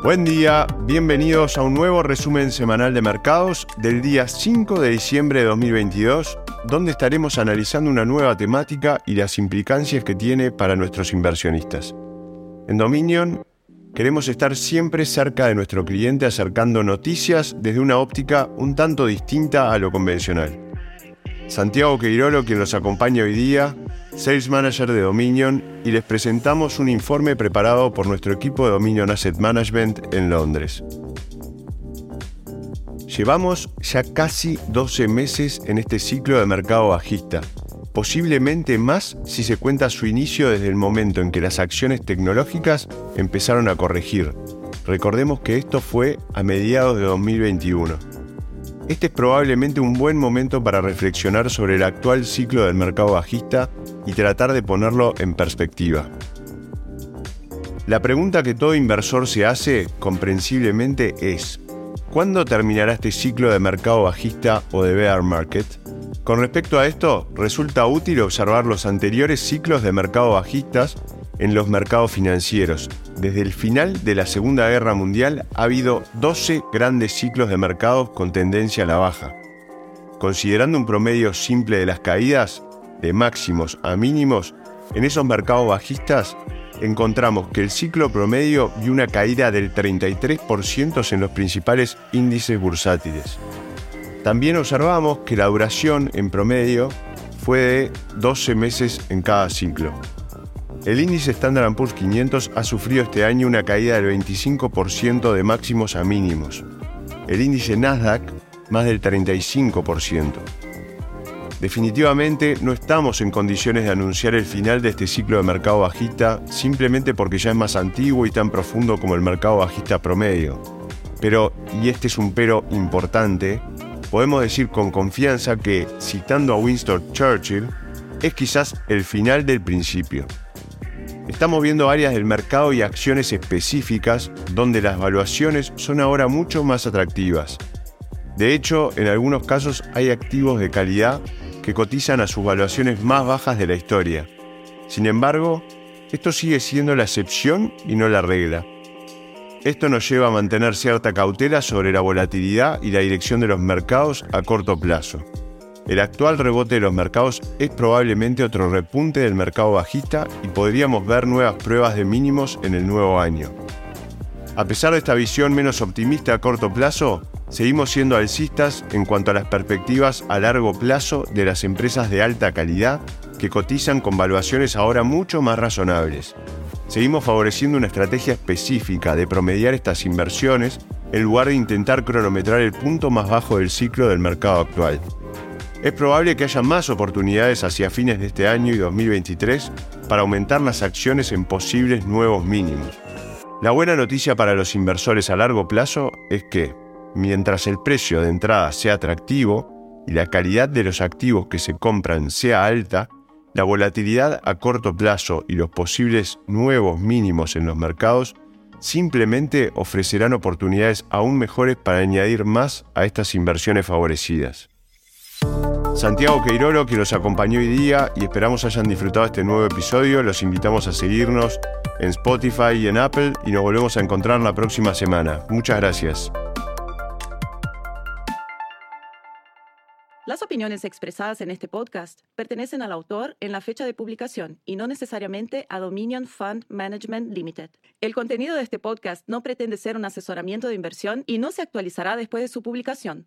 Buen día, bienvenidos a un nuevo resumen semanal de mercados del día 5 de diciembre de 2022, donde estaremos analizando una nueva temática y las implicancias que tiene para nuestros inversionistas. En Dominion queremos estar siempre cerca de nuestro cliente acercando noticias desde una óptica un tanto distinta a lo convencional. Santiago Queirolo, quien nos acompaña hoy día, Sales Manager de Dominion, y les presentamos un informe preparado por nuestro equipo de Dominion Asset Management en Londres. Llevamos ya casi 12 meses en este ciclo de mercado bajista, posiblemente más si se cuenta su inicio desde el momento en que las acciones tecnológicas empezaron a corregir. Recordemos que esto fue a mediados de 2021. Este es probablemente un buen momento para reflexionar sobre el actual ciclo del mercado bajista y tratar de ponerlo en perspectiva. La pregunta que todo inversor se hace, comprensiblemente, es ¿cuándo terminará este ciclo de mercado bajista o de bear market? Con respecto a esto, resulta útil observar los anteriores ciclos de mercado bajistas en los mercados financieros. Desde el final de la Segunda Guerra Mundial ha habido 12 grandes ciclos de mercados con tendencia a la baja. Considerando un promedio simple de las caídas, de máximos a mínimos, en esos mercados bajistas encontramos que el ciclo promedio vio una caída del 33% en los principales índices bursátiles. También observamos que la duración en promedio fue de 12 meses en cada ciclo. El índice Standard Poor's 500 ha sufrido este año una caída del 25% de máximos a mínimos. El índice Nasdaq más del 35%. Definitivamente no estamos en condiciones de anunciar el final de este ciclo de mercado bajista simplemente porque ya es más antiguo y tan profundo como el mercado bajista promedio. Pero, y este es un pero importante, podemos decir con confianza que, citando a Winston Churchill, es quizás el final del principio. Estamos viendo áreas del mercado y acciones específicas donde las valuaciones son ahora mucho más atractivas. De hecho, en algunos casos hay activos de calidad que cotizan a sus valuaciones más bajas de la historia. Sin embargo, esto sigue siendo la excepción y no la regla. Esto nos lleva a mantener cierta cautela sobre la volatilidad y la dirección de los mercados a corto plazo. El actual rebote de los mercados es probablemente otro repunte del mercado bajista y podríamos ver nuevas pruebas de mínimos en el nuevo año. A pesar de esta visión menos optimista a corto plazo, seguimos siendo alcistas en cuanto a las perspectivas a largo plazo de las empresas de alta calidad que cotizan con valuaciones ahora mucho más razonables. Seguimos favoreciendo una estrategia específica de promediar estas inversiones en lugar de intentar cronometrar el punto más bajo del ciclo del mercado actual. Es probable que haya más oportunidades hacia fines de este año y 2023 para aumentar las acciones en posibles nuevos mínimos. La buena noticia para los inversores a largo plazo es que, mientras el precio de entrada sea atractivo y la calidad de los activos que se compran sea alta, la volatilidad a corto plazo y los posibles nuevos mínimos en los mercados simplemente ofrecerán oportunidades aún mejores para añadir más a estas inversiones favorecidas. Santiago Queirolo, que los acompañó hoy día y esperamos hayan disfrutado este nuevo episodio. Los invitamos a seguirnos en Spotify y en Apple y nos volvemos a encontrar la próxima semana. Muchas gracias. Las opiniones expresadas en este podcast pertenecen al autor en la fecha de publicación y no necesariamente a Dominion Fund Management Limited. El contenido de este podcast no pretende ser un asesoramiento de inversión y no se actualizará después de su publicación.